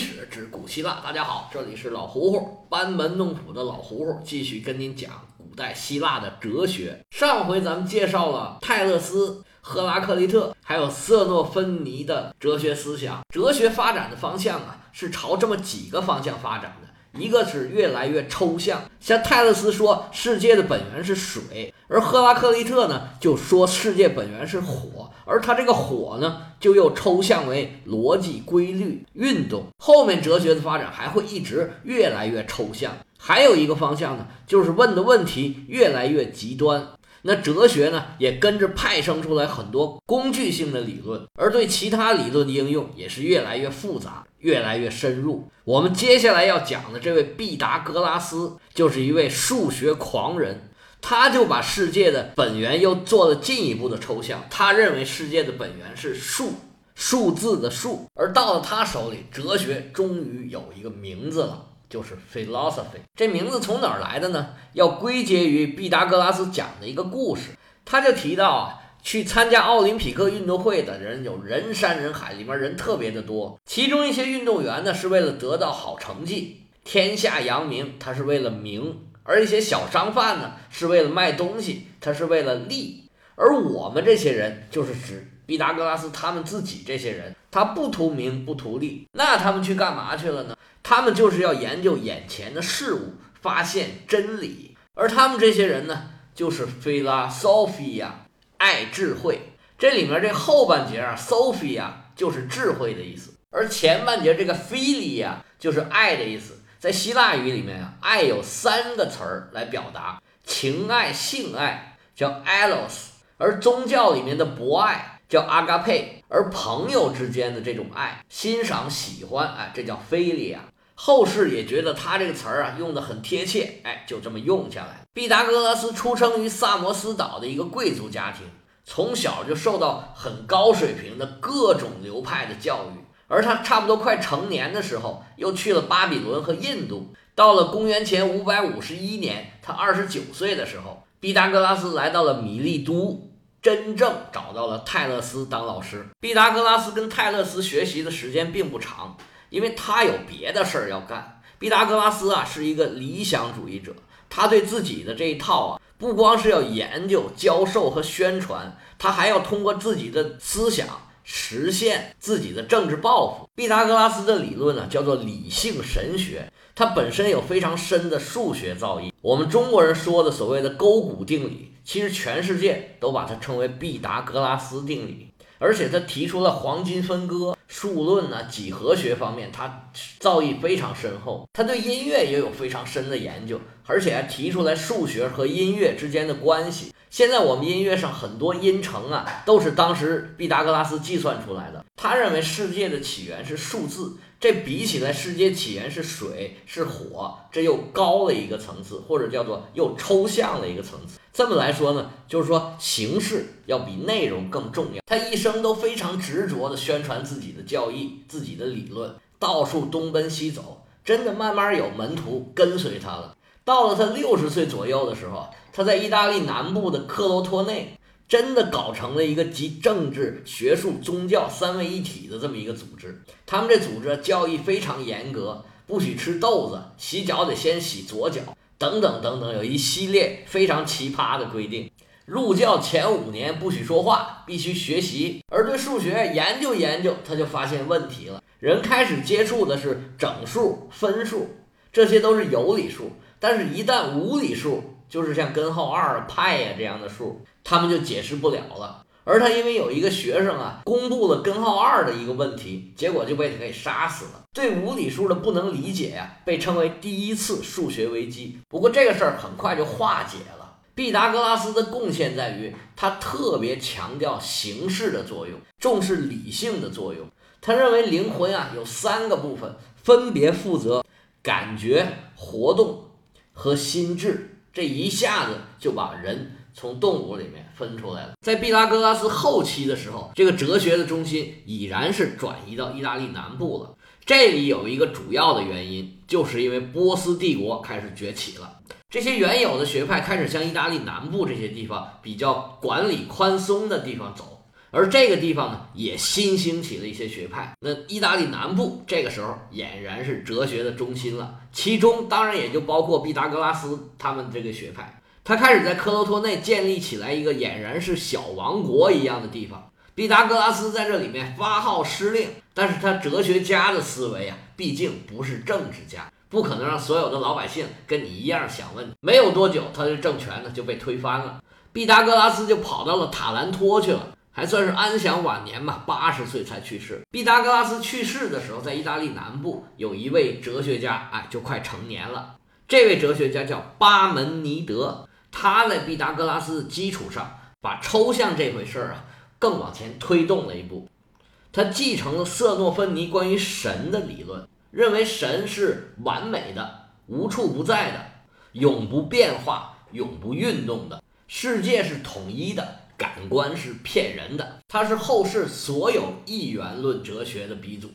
史之古希腊。大家好，这里是老胡胡班门弄斧的老胡胡，继续跟您讲古代希腊的哲学。上回咱们介绍了泰勒斯、赫拉克利特还有色诺芬尼的哲学思想，哲学发展的方向啊，是朝这么几个方向发展的。一个是越来越抽象，像泰勒斯说世界的本源是水，而赫拉克利特呢就说世界本源是火，而他这个火呢就又抽象为逻辑、规律、运动。后面哲学的发展还会一直越来越抽象。还有一个方向呢，就是问的问题越来越极端。那哲学呢，也跟着派生出来很多工具性的理论，而对其他理论的应用也是越来越复杂、越来越深入。我们接下来要讲的这位毕达哥拉斯，就是一位数学狂人，他就把世界的本源又做了进一步的抽象。他认为世界的本源是数，数字的数，而到了他手里，哲学终于有一个名字了。就是 philosophy 这名字从哪儿来的呢？要归结于毕达哥拉斯讲的一个故事。他就提到啊，去参加奥林匹克运动会的人有人山人海，里面人特别的多。其中一些运动员呢是为了得到好成绩，天下扬名，他是为了名；而一些小商贩呢是为了卖东西，他是为了利。而我们这些人就是指毕达哥拉斯他们自己这些人，他不图名不图利，那他们去干嘛去了呢？他们就是要研究眼前的事物，发现真理。而他们这些人呢，就是 philosophia，爱智慧。这里面这后半截啊，sophia 就是智慧的意思，而前半截这个 philia 就是爱的意思。在希腊语里面啊，爱有三个词儿来表达：情爱、性爱叫 eros，而宗教里面的博爱叫 agape，而朋友之间的这种爱，欣赏、喜欢，哎，这叫 philia。后世也觉得他这个词儿啊用的很贴切，哎，就这么用下来。毕达哥拉斯出生于萨摩斯岛的一个贵族家庭，从小就受到很高水平的各种流派的教育。而他差不多快成年的时候，又去了巴比伦和印度。到了公元前五百五十一年，他二十九岁的时候，毕达哥拉斯来到了米利都，真正找到了泰勒斯当老师。毕达哥拉斯跟泰勒斯学习的时间并不长。因为他有别的事儿要干，毕达哥拉斯啊是一个理想主义者，他对自己的这一套啊，不光是要研究、教授和宣传，他还要通过自己的思想实现自己的政治抱负。毕达哥拉斯的理论呢叫做理性神学，它本身有非常深的数学造诣。我们中国人说的所谓的勾股定理，其实全世界都把它称为毕达哥拉斯定理。而且他提出了黄金分割、数论呢、几何学方面，他造诣非常深厚。他对音乐也有非常深的研究，而且还提出来数学和音乐之间的关系。现在我们音乐上很多音程啊，都是当时毕达哥拉斯计算出来的。他认为世界的起源是数字。这比起来，世界起源是水是火，这又高了一个层次，或者叫做又抽象了一个层次。这么来说呢，就是说形式要比内容更重要。他一生都非常执着地宣传自己的教义、自己的理论，到处东奔西走，真的慢慢有门徒跟随他了。到了他六十岁左右的时候，他在意大利南部的克罗托内。真的搞成了一个集政治、学术、宗教三位一体的这么一个组织。他们这组织教义非常严格，不许吃豆子，洗脚得先洗左脚，等等等等，有一系列非常奇葩的规定。入教前五年不许说话，必须学习。而对数学研究研究，他就发现问题了。人开始接触的是整数、分数，这些都是有理数，但是一旦无理数，就是像根号二、派呀这样的数。他们就解释不了了，而他因为有一个学生啊，公布了根号二的一个问题，结果就被他给杀死了。对无理数的不能理解呀，被称为第一次数学危机。不过这个事儿很快就化解了。毕达哥拉斯的贡献在于，他特别强调形式的作用，重视理性的作用。他认为灵魂啊有三个部分，分别负责感觉、活动和心智。这一下子就把人。从动物里面分出来了。在毕达哥拉斯后期的时候，这个哲学的中心已然是转移到意大利南部了。这里有一个主要的原因，就是因为波斯帝国开始崛起了，这些原有的学派开始向意大利南部这些地方比较管理宽松的地方走。而这个地方呢，也新兴起了一些学派。那意大利南部这个时候俨然是哲学的中心了，其中当然也就包括毕达哥拉斯他们这个学派。他开始在克罗托内建立起来一个俨然是小王国一样的地方。毕达哥拉斯在这里面发号施令，但是他哲学家的思维啊，毕竟不是政治家，不可能让所有的老百姓跟你一样想问题。没有多久，他的政权呢就被推翻了，毕达哥拉斯就跑到了塔兰托去了。还算是安享晚年吧，八十岁才去世。毕达哥拉斯去世的时候，在意大利南部有一位哲学家，哎，就快成年了。这位哲学家叫巴门尼德，他在毕达哥拉斯的基础上，把抽象这回事儿啊更往前推动了一步。他继承了瑟诺芬尼关于神的理论，认为神是完美的、无处不在的、永不变化、永不运动的，世界是统一的。感官是骗人的，它是后世所有一元论哲学的鼻祖，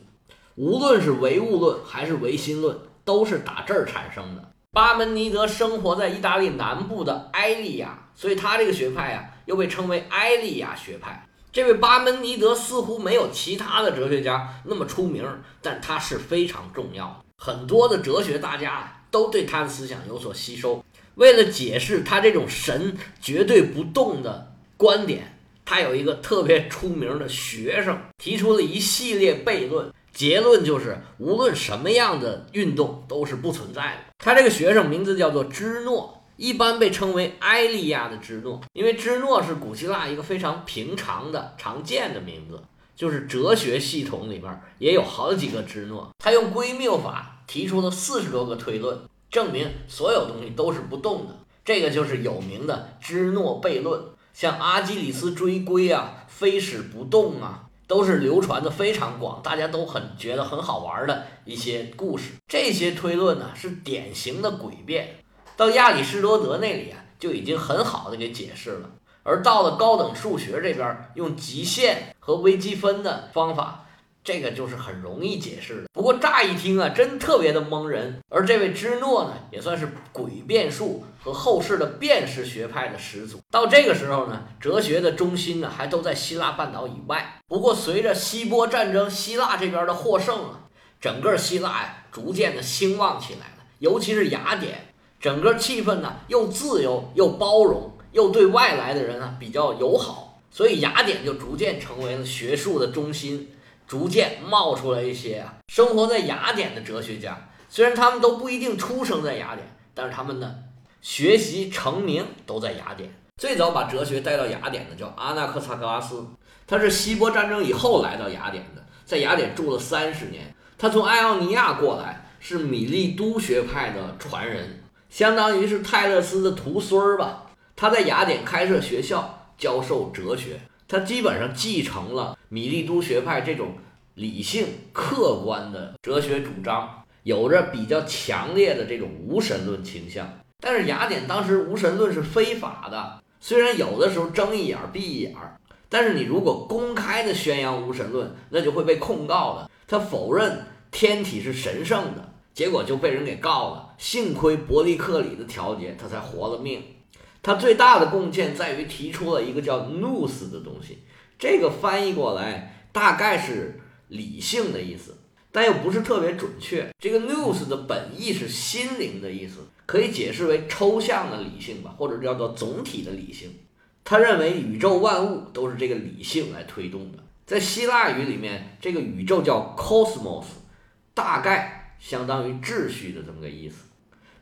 无论是唯物论还是唯心论，都是打这儿产生的。巴门尼德生活在意大利南部的埃利亚，所以他这个学派啊，又被称为埃利亚学派。这位巴门尼德似乎没有其他的哲学家那么出名，但他是非常重要，很多的哲学大家都对他的思想有所吸收。为了解释他这种神绝对不动的。观点，他有一个特别出名的学生，提出了一系列悖论，结论就是无论什么样的运动都是不存在的。他这个学生名字叫做芝诺，一般被称为埃利亚的芝诺，因为芝诺是古希腊一个非常平常的、常见的名字，就是哲学系统里边也有好几个芝诺。他用归谬法提出了四十多个推论，证明所有东西都是不动的，这个就是有名的芝诺悖论。像阿基里斯追龟啊，飞矢不动啊，都是流传的非常广，大家都很觉得很好玩的一些故事。这些推论呢，是典型的诡辩，到亚里士多德那里啊，就已经很好的给解释了。而到了高等数学这边，用极限和微积分的方法。这个就是很容易解释的，不过乍一听啊，真特别的蒙人。而这位芝诺呢，也算是诡辩术和后世的辨识学派的始祖。到这个时候呢，哲学的中心呢，还都在希腊半岛以外。不过随着希波战争，希腊这边的获胜啊，整个希腊呀，逐渐的兴旺起来了。尤其是雅典，整个气氛呢，又自由又包容，又对外来的人啊比较友好，所以雅典就逐渐成为了学术的中心。逐渐冒出来一些啊，生活在雅典的哲学家，虽然他们都不一定出生在雅典，但是他们呢，学习成名都在雅典。最早把哲学带到雅典的叫阿纳克萨格拉斯，他是希波战争以后来到雅典的，在雅典住了三十年。他从爱奥尼亚过来，是米利都学派的传人，相当于是泰勒斯的徒孙儿吧。他在雅典开设学校，教授哲学。他基本上继承了米利都学派这种理性、客观的哲学主张，有着比较强烈的这种无神论倾向。但是雅典当时无神论是非法的，虽然有的时候睁一眼闭一眼，但是你如果公开的宣扬无神论，那就会被控告的。他否认天体是神圣的，结果就被人给告了。幸亏伯利克里的调解，他才活了命。他最大的贡献在于提出了一个叫 nous 的东西，这个翻译过来大概是理性的意思，但又不是特别准确。这个 “news” 的本意是心灵的意思，可以解释为抽象的理性吧，或者叫做总体的理性。他认为宇宙万物都是这个理性来推动的。在希腊语里面，这个宇宙叫 cosmos，大概相当于秩序的这么个意思。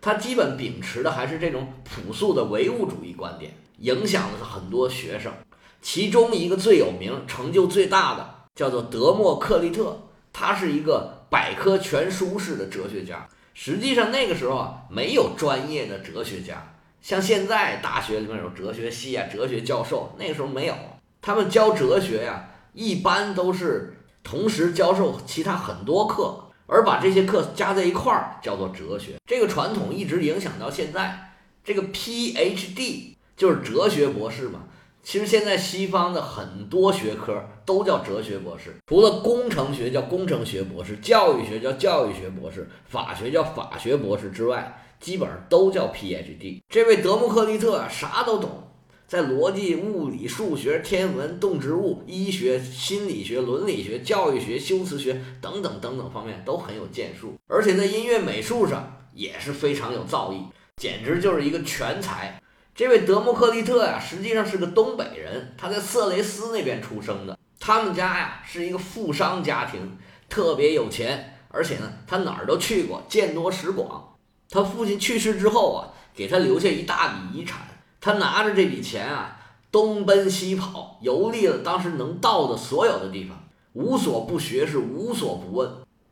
他基本秉持的还是这种朴素的唯物主义观点，影响了很多学生。其中一个最有名、成就最大的叫做德谟克利特，他是一个百科全书式的哲学家。实际上那个时候啊，没有专业的哲学家，像现在大学里面有哲学系啊、哲学教授，那个时候没有。他们教哲学呀，一般都是同时教授其他很多课。而把这些课加在一块儿叫做哲学，这个传统一直影响到现在。这个 PhD 就是哲学博士嘛。其实现在西方的很多学科都叫哲学博士，除了工程学叫工程学博士，教育学叫教育学博士，法学叫法学博士之外，基本上都叫 PhD。这位德谟克利特啊，啥都懂。在逻辑、物理、数学、天文、动植物、医学、心理学、伦理学、教育学、修辞学等等等等方面都很有建树，而且在音乐美术上也是非常有造诣，简直就是一个全才。这位德谟克利特呀，实际上是个东北人，他在色雷斯那边出生的。他们家呀是一个富商家庭，特别有钱，而且呢，他哪儿都去过，见多识广。他父亲去世之后啊，给他留下一大笔遗产，他拿着这笔钱啊，东奔西跑，游历了当时能到的所有的地方，无所不学，是无所不问。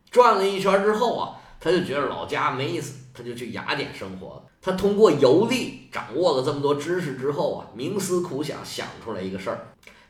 转了一圈之后啊，他就觉得老家没意思，他就去雅典生活了。他通过游历掌握了这么多知识之后啊，冥思苦想，想出来一个事儿，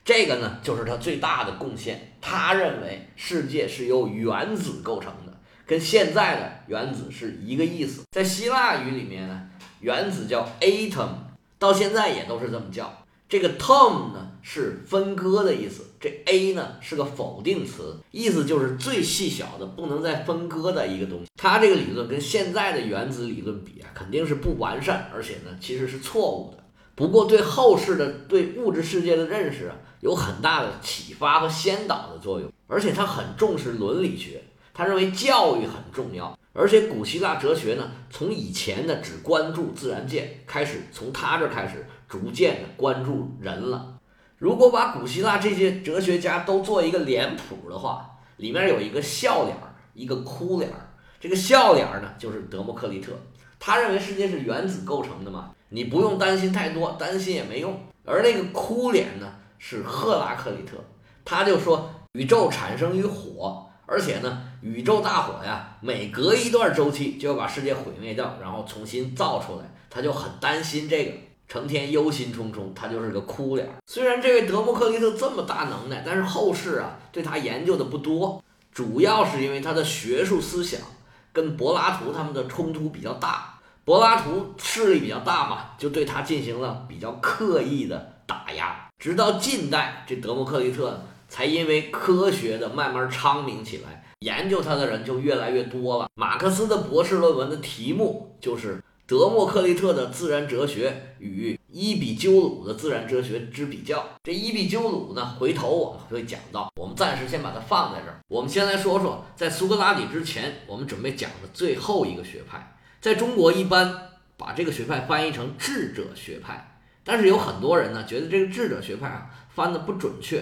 这个呢就是他最大的贡献。他认为世界是由原子构成的，跟现在的原子是一个意思。在希腊语里面呢，原子叫 atom，到现在也都是这么叫。这个 tom 呢是分割的意思，这 a 呢是个否定词，意思就是最细小的不能再分割的一个东西。他这个理论跟现在的原子理论比啊，肯定是不完善，而且呢其实是错误的。不过对后世的对物质世界的认识啊，有很大的启发和先导的作用。而且他很重视伦理学，他认为教育很重要。而且古希腊哲学呢，从以前呢只关注自然界，开始从他这开始。逐渐的关注人了。如果把古希腊这些哲学家都做一个脸谱的话，里面有一个笑脸儿，一个哭脸儿。这个笑脸儿呢，就是德谟克利特，他认为世界是原子构成的嘛，你不用担心太多，担心也没用。而那个哭脸呢，是赫拉克利特，他就说宇宙产生于火，而且呢，宇宙大火呀，每隔一段周期就要把世界毁灭掉，然后重新造出来，他就很担心这个。成天忧心忡忡，他就是个哭脸。虽然这位德谟克利特这么大能耐，但是后世啊对他研究的不多，主要是因为他的学术思想跟柏拉图他们的冲突比较大。柏拉图势力比较大嘛，就对他进行了比较刻意的打压。直到近代，这德谟克利特才因为科学的慢慢昌明起来，研究他的人就越来越多了。马克思的博士论文的题目就是。德谟克利特的自然哲学与伊比鸠鲁的自然哲学之比较，这伊比鸠鲁呢，回头我们会讲到，我们暂时先把它放在这儿。我们先来说说，在苏格拉底之前，我们准备讲的最后一个学派，在中国一般把这个学派翻译成智者学派，但是有很多人呢觉得这个智者学派啊翻的不准确，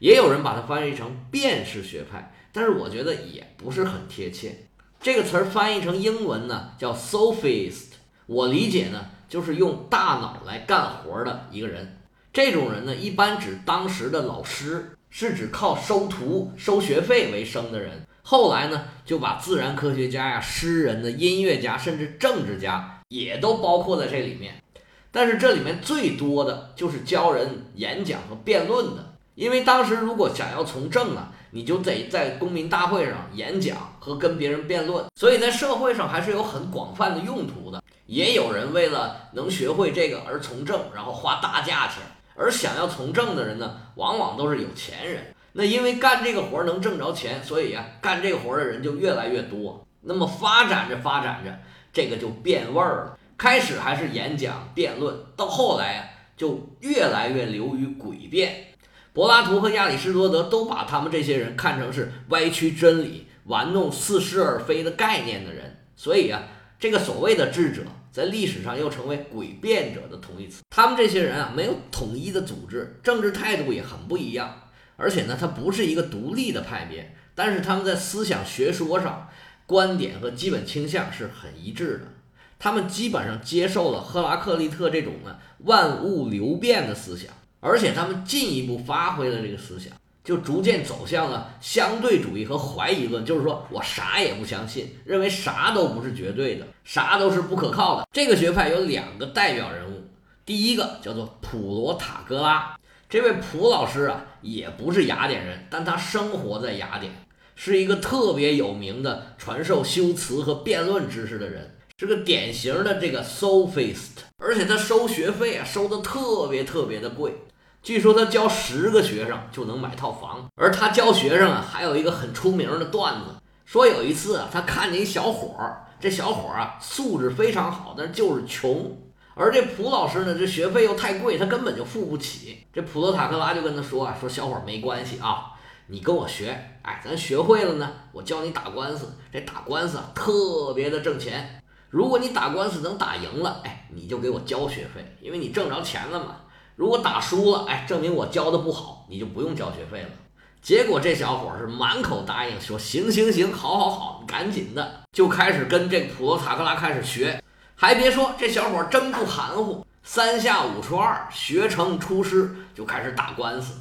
也有人把它翻译成辨识学派，但是我觉得也不是很贴切。这个词儿翻译成英文呢叫 sophist。我理解呢，就是用大脑来干活的一个人。这种人呢，一般指当时的老师，是指靠收徒、收学费为生的人。后来呢，就把自然科学家呀、诗人的、音乐家，甚至政治家也都包括在这里面。但是这里面最多的就是教人演讲和辩论的，因为当时如果想要从政啊，你就得在公民大会上演讲和跟别人辩论，所以在社会上还是有很广泛的用途的。也有人为了能学会这个而从政，然后花大价钱。而想要从政的人呢，往往都是有钱人。那因为干这个活能挣着钱，所以啊，干这个活的人就越来越多。那么发展着发展着，这个就变味儿了。开始还是演讲辩论，到后来啊，就越来越流于诡辩。柏拉图和亚里士多德都把他们这些人看成是歪曲真理、玩弄似是而非的概念的人。所以啊，这个所谓的智者。在历史上又成为诡辩者的同义词。他们这些人啊，没有统一的组织，政治态度也很不一样。而且呢，他不是一个独立的派别，但是他们在思想学说上，观点和基本倾向是很一致的。他们基本上接受了赫拉克利特这种呢万物流变的思想，而且他们进一步发挥了这个思想。就逐渐走向了相对主义和怀疑论，就是说我啥也不相信，认为啥都不是绝对的，啥都是不可靠的。这个学派有两个代表人物，第一个叫做普罗塔戈拉，这位普老师啊，也不是雅典人，但他生活在雅典，是一个特别有名的传授修辞和辩论知识的人，是个典型的这个 sophist，而且他收学费啊，收的特别特别的贵。据说他教十个学生就能买套房，而他教学生啊，还有一个很出名的段子，说有一次啊，他看见一小伙儿，这小伙儿啊素质非常好，但就是穷，而这普老师呢，这学费又太贵，他根本就付不起。这普罗塔克拉就跟他说啊，说小伙儿没关系啊，你跟我学，哎，咱学会了呢，我教你打官司。这打官司啊，特别的挣钱。如果你打官司能打赢了，哎，你就给我交学费，因为你挣着钱了嘛。如果打输了，哎，证明我教的不好，你就不用交学费了。结果这小伙是满口答应，说行行行，好好好，赶紧的就开始跟这普罗塔克拉开始学。还别说，这小伙真不含糊，三下五除二学成出师，就开始打官司。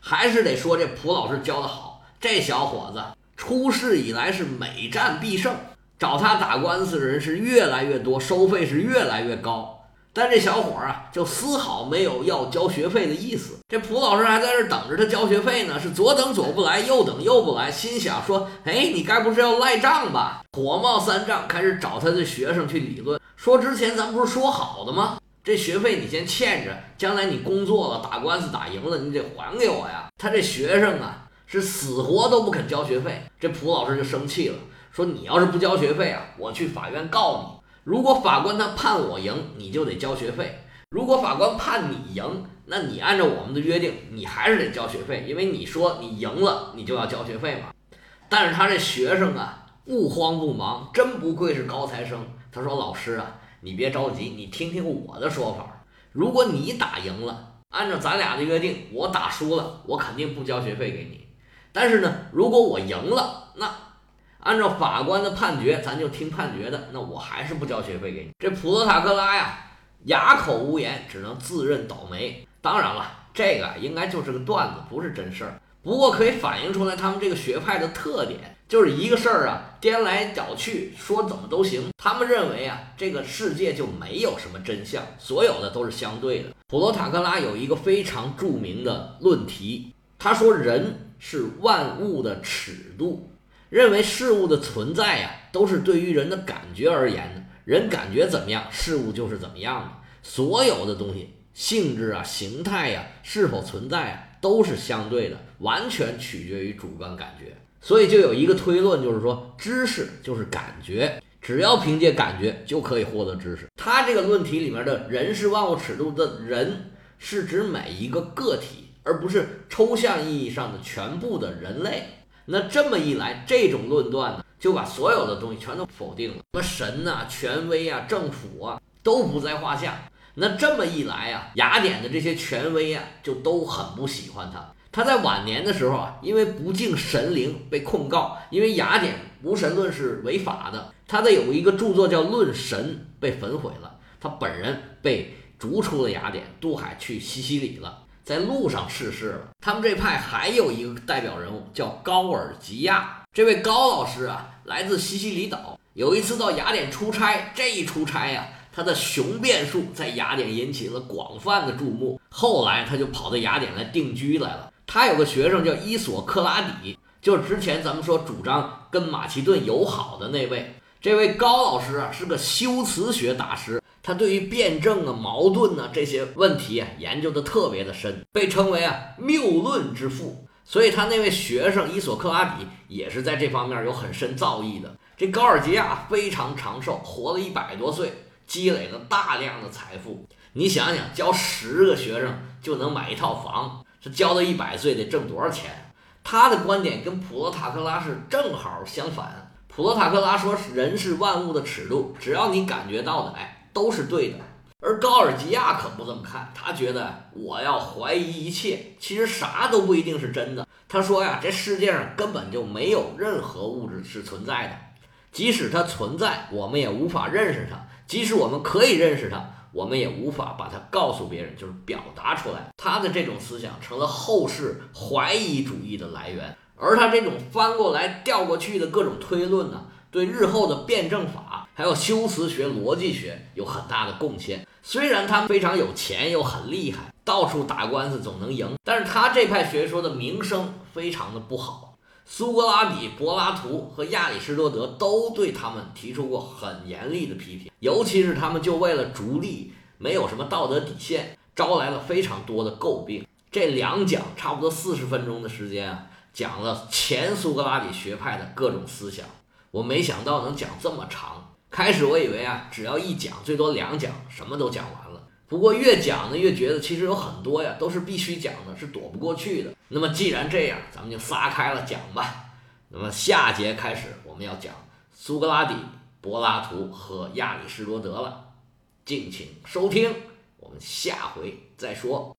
还是得说这普老师教的好，这小伙子出世以来是每战必胜，找他打官司的人是越来越多，收费是越来越高。但这小伙啊，就丝毫没有要交学费的意思。这蒲老师还在这等着他交学费呢，是左等左不来，右等右不来，心想说：“哎，你该不是要赖账吧？”火冒三丈，开始找他的学生去理论，说：“之前咱不是说好的吗？这学费你先欠着，将来你工作了，打官司打赢了，你得还给我呀。”他这学生啊，是死活都不肯交学费。这蒲老师就生气了，说：“你要是不交学费啊，我去法院告你。”如果法官他判我赢，你就得交学费；如果法官判你赢，那你按照我们的约定，你还是得交学费，因为你说你赢了，你就要交学费嘛。但是他这学生啊，不慌不忙，真不愧是高材生。他说：“老师啊，你别着急，你听听我的说法。如果你打赢了，按照咱俩的约定，我打输了，我肯定不交学费给你。但是呢，如果我赢了，那……”按照法官的判决，咱就听判决的。那我还是不交学费给你。这普罗塔克拉呀，哑口无言，只能自认倒霉。当然了，这个应该就是个段子，不是真事儿。不过可以反映出来他们这个学派的特点，就是一个事儿啊，颠来倒去说怎么都行。他们认为啊，这个世界就没有什么真相，所有的都是相对的。普罗塔克拉有一个非常著名的论题，他说人是万物的尺度。认为事物的存在呀，都是对于人的感觉而言的。人感觉怎么样，事物就是怎么样的。所有的东西，性质啊、形态呀，是否存在啊，都是相对的，完全取决于主观感觉。所以就有一个推论，就是说，知识就是感觉，只要凭借感觉就可以获得知识。他这个论题里面的人是万物尺度的人，是指每一个个体，而不是抽象意义上的全部的人类。那这么一来，这种论断呢，就把所有的东西全都否定了，什么神呐、权威啊、政府啊，都不在话下。那这么一来啊，雅典的这些权威啊，就都很不喜欢他。他在晚年的时候啊，因为不敬神灵被控告，因为雅典无神论是违法的。他的有一个著作叫《论神》，被焚毁了。他本人被逐出了雅典，渡海去西西里了。在路上逝世了。他们这派还有一个代表人物叫高尔吉亚。这位高老师啊，来自西西里岛。有一次到雅典出差，这一出差呀，他的雄辩术在雅典引起了广泛的注目。后来他就跑到雅典来定居来了。他有个学生叫伊索克拉底，就是之前咱们说主张跟马其顿友好的那位。这位高老师啊，是个修辞学大师。他对于辩证啊、矛盾啊这些问题啊研究的特别的深，被称为啊谬论之父。所以他那位学生伊索克拉底也是在这方面有很深造诣的。这高尔基亚非常长寿，活了一百多岁，积累了大量的财富。你想想，教十个学生就能买一套房，这教到一百岁得挣多少钱？他的观点跟普罗塔克拉是正好相反。普罗塔克拉说人是万物的尺度，只要你感觉到的，哎。都是对的，而高尔基亚可不这么看，他觉得我要怀疑一切，其实啥都不一定是真的。他说呀，这世界上根本就没有任何物质是存在的，即使它存在，我们也无法认识它；即使我们可以认识它，我们也无法把它告诉别人，就是表达出来。他的这种思想成了后世怀疑主义的来源，而他这种翻过来调过去的各种推论呢？对日后的辩证法，还有修辞学、逻辑学有很大的贡献。虽然他非常有钱又很厉害，到处打官司总能赢，但是他这派学说的名声非常的不好。苏格拉底、柏拉图和亚里士多德都对他们提出过很严厉的批评，尤其是他们就为了逐利，没有什么道德底线，招来了非常多的诟病。这两讲差不多四十分钟的时间啊，讲了前苏格拉底学派的各种思想。我没想到能讲这么长，开始我以为啊，只要一讲，最多两讲，什么都讲完了。不过越讲呢，越觉得其实有很多呀，都是必须讲的，是躲不过去的。那么既然这样，咱们就撒开了讲吧。那么下节开始，我们要讲苏格拉底、柏拉图和亚里士多德了，敬请收听，我们下回再说。